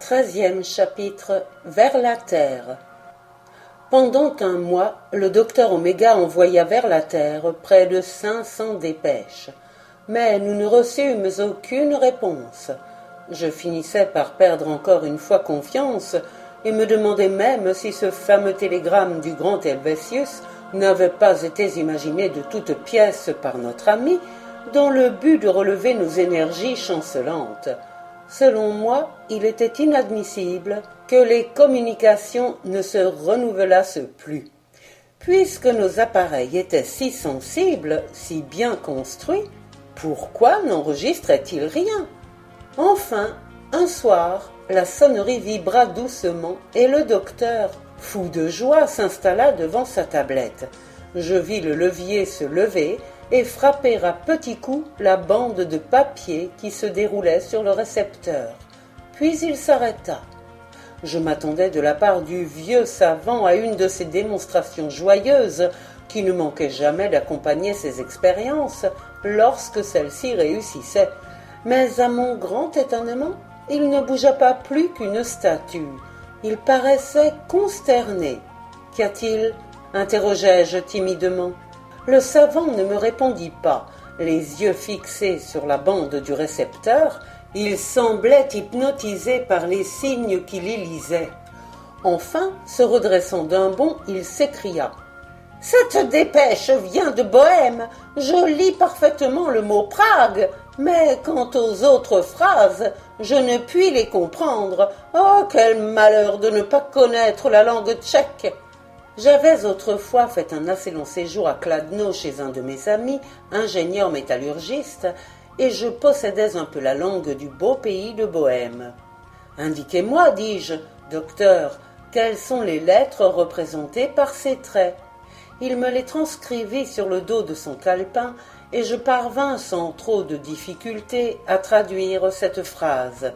Treizième chapitre Vers la Terre. Pendant un mois, le docteur Oméga envoya vers la Terre près de cinq cents dépêches. Mais nous ne reçûmes aucune réponse. Je finissais par perdre encore une fois confiance et me demandais même si ce fameux télégramme du grand Helvétius n'avait pas été imaginé de toutes pièces par notre ami dans le but de relever nos énergies chancelantes. Selon moi, il était inadmissible que les communications ne se renouvelassent plus. Puisque nos appareils étaient si sensibles, si bien construits, pourquoi n'enregistraient-ils rien? Enfin, un soir, la sonnerie vibra doucement et le docteur, fou de joie, s'installa devant sa tablette. Je vis le levier se lever et frapper à petits coups la bande de papier qui se déroulait sur le récepteur. Puis il s'arrêta. Je m'attendais de la part du vieux savant à une de ces démonstrations joyeuses qui ne manquaient jamais d'accompagner ses expériences lorsque celles-ci réussissaient. Mais à mon grand étonnement, il ne bougea pas plus qu'une statue. Il paraissait consterné. Qu'y a-t-il? interrogeai-je timidement. Le savant ne me répondit pas. Les yeux fixés sur la bande du récepteur, il semblait hypnotisé par les signes qu'il y lisait. Enfin, se redressant d'un bond, il s'écria. Cette dépêche vient de Bohême. Je lis parfaitement le mot Prague, mais quant aux autres phrases, je ne puis les comprendre. Oh, quel malheur de ne pas connaître la langue tchèque. J'avais autrefois fait un assez long séjour à Kladno chez un de mes amis, ingénieur métallurgiste, et je possédais un peu la langue du beau pays de Bohême. Indiquez-moi, dis-je, docteur, quelles sont les lettres représentées par ces traits. Il me les transcrivit sur le dos de son calepin, et je parvins sans trop de difficulté à traduire cette phrase.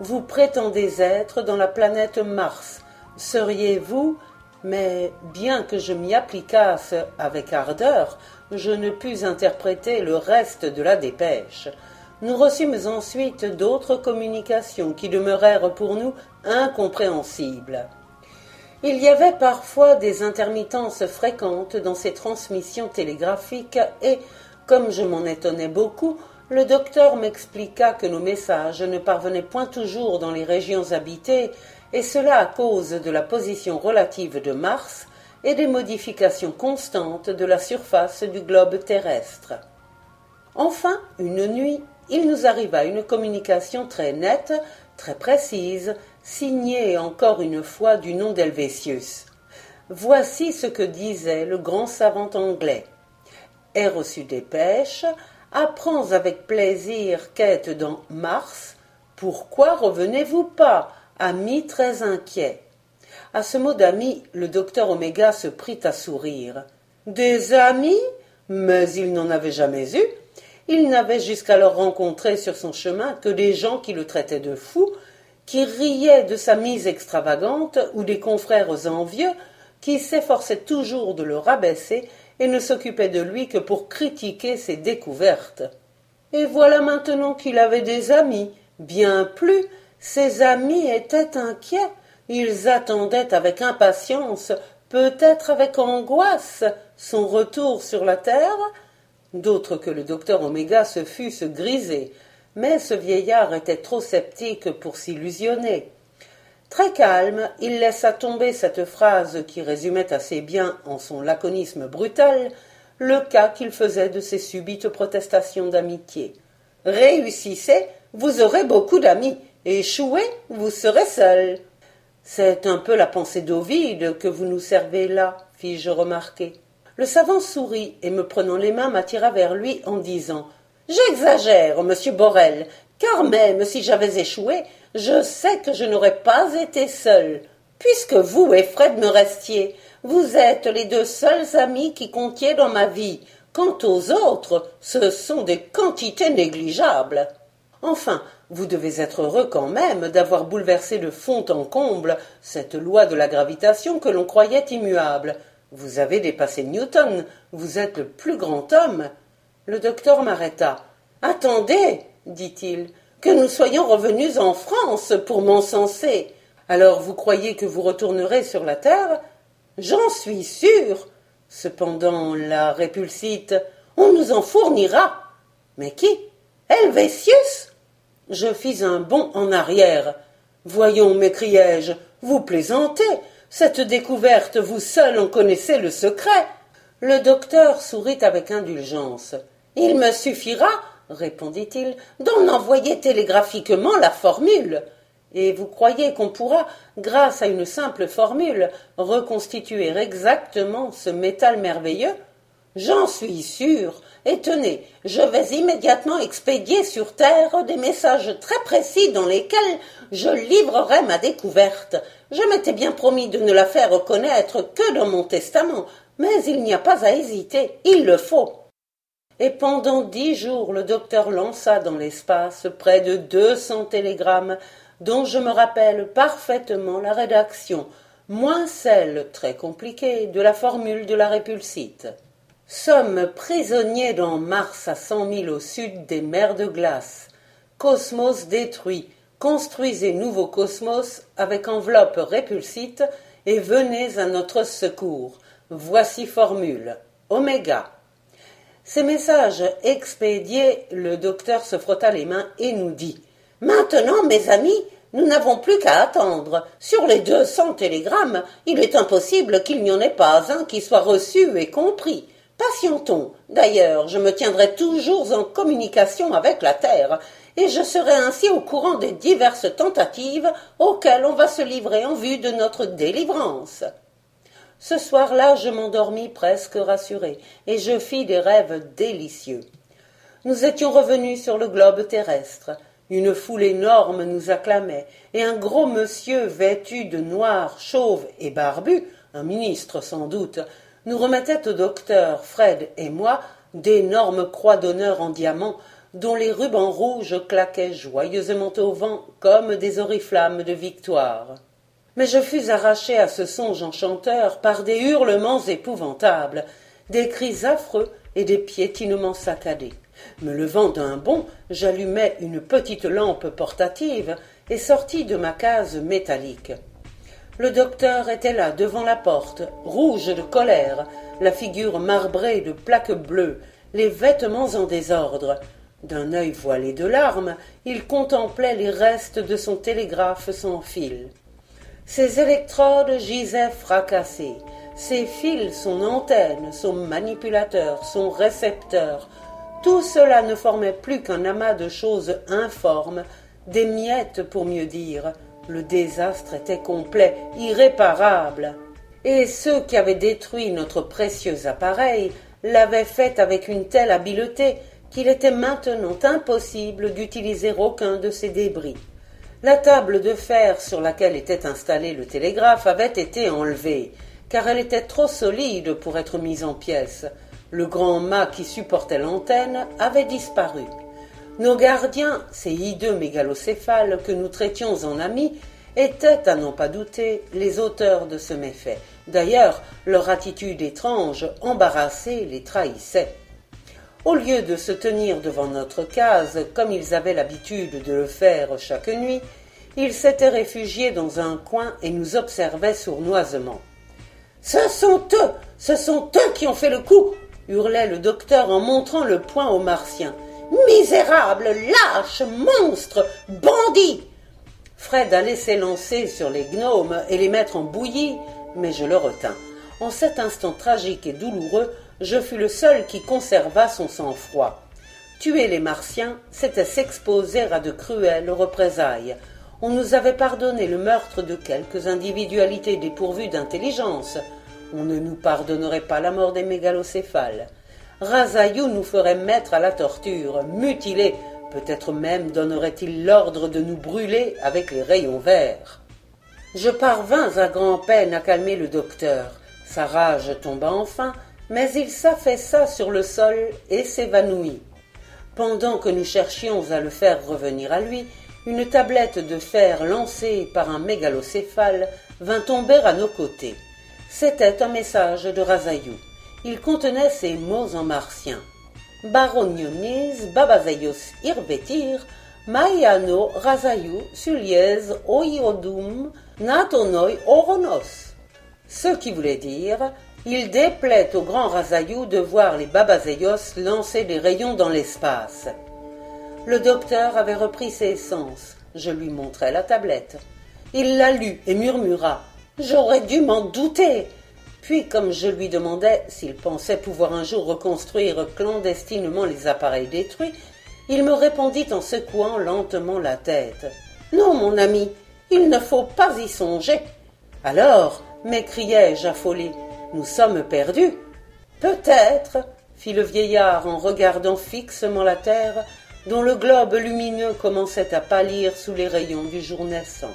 Vous prétendez être dans la planète Mars. Seriez-vous mais bien que je m'y appliquasse avec ardeur, je ne pus interpréter le reste de la dépêche. Nous reçûmes ensuite d'autres communications qui demeurèrent pour nous incompréhensibles. Il y avait parfois des intermittences fréquentes dans ces transmissions télégraphiques et, comme je m'en étonnais beaucoup, le docteur m'expliqua que nos messages ne parvenaient point toujours dans les régions habitées et cela à cause de la position relative de Mars et des modifications constantes de la surface du globe terrestre. Enfin, une nuit, il nous arriva une communication très nette, très précise, signée encore une fois du nom d'Helvétius. Voici ce que disait le grand savant anglais. Est reçu dépêche, apprends avec plaisir qu'être dans Mars. Pourquoi revenez-vous pas Ami très inquiet. À ce mot d'ami, le docteur Oméga se prit à sourire. Des amis? Mais il n'en avait jamais eu. Il n'avait jusqu'alors rencontré sur son chemin que des gens qui le traitaient de fou, qui riaient de sa mise extravagante, ou des confrères envieux qui s'efforçaient toujours de le rabaisser et ne s'occupaient de lui que pour critiquer ses découvertes. Et voilà maintenant qu'il avait des amis, bien plus, ses amis étaient inquiets. Ils attendaient avec impatience, peut-être avec angoisse, son retour sur la terre. D'autres que le docteur Oméga se fussent grisés, mais ce vieillard était trop sceptique pour s'illusionner. Très calme, il laissa tomber cette phrase qui résumait assez bien, en son laconisme brutal, le cas qu'il faisait de ses subites protestations d'amitié. Réussissez, vous aurez beaucoup d'amis. Échouez, vous serez seul. C'est un peu la pensée d'Ovide que vous nous servez là, fis-je remarquer. Le savant sourit et me prenant les mains m'attira vers lui en disant J'exagère, monsieur Borel, car même si j'avais échoué, je sais que je n'aurais pas été seul. Puisque vous et Fred me restiez, vous êtes les deux seuls amis qui comptiez dans ma vie. Quant aux autres, ce sont des quantités négligeables. Enfin, vous devez être heureux quand même d'avoir bouleversé de fond en comble cette loi de la gravitation que l'on croyait immuable. Vous avez dépassé Newton, vous êtes le plus grand homme. Le docteur m'arrêta. Attendez, dit-il, que nous soyons revenus en France pour m'encenser. Alors vous croyez que vous retournerez sur la terre? J'en suis sûr. Cependant, la répulsite, on nous en fournira. Mais qui? Helvétius Je fis un bond en arrière. Voyons, m'écriai-je, vous plaisantez. Cette découverte, vous seul en connaissez le secret. Le docteur sourit avec indulgence. Il me suffira, répondit-il, d'en envoyer télégraphiquement la formule. Et vous croyez qu'on pourra, grâce à une simple formule, reconstituer exactement ce métal merveilleux J'en suis sûr. Et tenez, je vais immédiatement expédier sur Terre des messages très précis dans lesquels je livrerai ma découverte. Je m'étais bien promis de ne la faire reconnaître que dans mon testament, mais il n'y a pas à hésiter, il le faut. Et pendant dix jours le docteur lança dans l'espace près de deux cents télégrammes, dont je me rappelle parfaitement la rédaction, moins celle, très compliquée, de la formule de la répulsite. Sommes prisonniers dans Mars à cent milles au sud des mers de glace. Cosmos détruit. Construisez nouveau cosmos avec enveloppe répulsite et venez à notre secours. Voici formule. Oméga. Ces messages expédiés, le docteur se frotta les mains et nous dit Maintenant, mes amis, nous n'avons plus qu'à attendre. Sur les deux cents télégrammes, il est impossible qu'il n'y en ait pas un qui soit reçu et compris. Patientons. D'ailleurs, je me tiendrai toujours en communication avec la Terre, et je serai ainsi au courant des diverses tentatives auxquelles on va se livrer en vue de notre délivrance. Ce soir-là, je m'endormis presque rassuré, et je fis des rêves délicieux. Nous étions revenus sur le globe terrestre. Une foule énorme nous acclamait, et un gros monsieur vêtu de noir, chauve et barbu, un ministre sans doute, nous remettait au docteur, Fred et moi, d'énormes croix d'honneur en diamant, dont les rubans rouges claquaient joyeusement au vent comme des oriflammes de victoire mais je fus arraché à ce songe enchanteur par des hurlements épouvantables, des cris affreux et des piétinements saccadés. Me levant d'un bond, j'allumai une petite lampe portative et sortis de ma case métallique. Le docteur était là devant la porte, rouge de colère, la figure marbrée de plaques bleues, les vêtements en désordre. D'un œil voilé de larmes, il contemplait les restes de son télégraphe sans fil. Ses électrodes gisaient fracassées, ses fils, son antenne, son manipulateur, son récepteur, tout cela ne formait plus qu'un amas de choses informes, des miettes pour mieux dire. Le désastre était complet, irréparable. Et ceux qui avaient détruit notre précieux appareil l'avaient fait avec une telle habileté qu'il était maintenant impossible d'utiliser aucun de ces débris. La table de fer sur laquelle était installé le télégraphe avait été enlevée, car elle était trop solide pour être mise en pièces. Le grand mât qui supportait l'antenne avait disparu. Nos gardiens, ces hideux mégalocéphales que nous traitions en amis, étaient, à n'en pas douter, les auteurs de ce méfait. D'ailleurs, leur attitude étrange, embarrassée, les trahissait. Au lieu de se tenir devant notre case, comme ils avaient l'habitude de le faire chaque nuit, ils s'étaient réfugiés dans un coin et nous observaient sournoisement. Ce sont eux, ce sont eux qui ont fait le coup, hurlait le docteur en montrant le poing aux Martiens. Misérables, lâches, monstres, bandits Fred allait s'élancer sur les gnomes et les mettre en bouillie, mais je le retins. En cet instant tragique et douloureux, je fus le seul qui conserva son sang-froid. Tuer les Martiens, c'était s'exposer à de cruelles représailles. On nous avait pardonné le meurtre de quelques individualités dépourvues d'intelligence. On ne nous pardonnerait pas la mort des mégalocéphales. Razayou nous ferait mettre à la torture, mutiler, peut-être même donnerait-il l'ordre de nous brûler avec les rayons verts. Je parvins à grand-peine à calmer le docteur. Sa rage tomba enfin, mais il s'affaissa sur le sol et s'évanouit. Pendant que nous cherchions à le faire revenir à lui, une tablette de fer lancée par un mégalocéphale vint tomber à nos côtés. C'était un message de Razayou. Il contenait ces mots en martien. Baronionis babazaios irvetir, Maiano rasayu suliez oiodum natonoi oronos. Ce qui voulait dire il déplaît au grand Razayou de voir les babazéios lancer des rayons dans l'espace. Le docteur avait repris ses sens. Je lui montrai la tablette. Il la lut et murmura. J'aurais dû m'en douter. Puis, comme je lui demandais s'il pensait pouvoir un jour reconstruire clandestinement les appareils détruits, il me répondit en secouant lentement la tête. Non, mon ami, il ne faut pas y songer. Alors, m'écriai-je affolé, nous sommes perdus. Peut-être, fit le vieillard en regardant fixement la terre, dont le globe lumineux commençait à pâlir sous les rayons du jour naissant.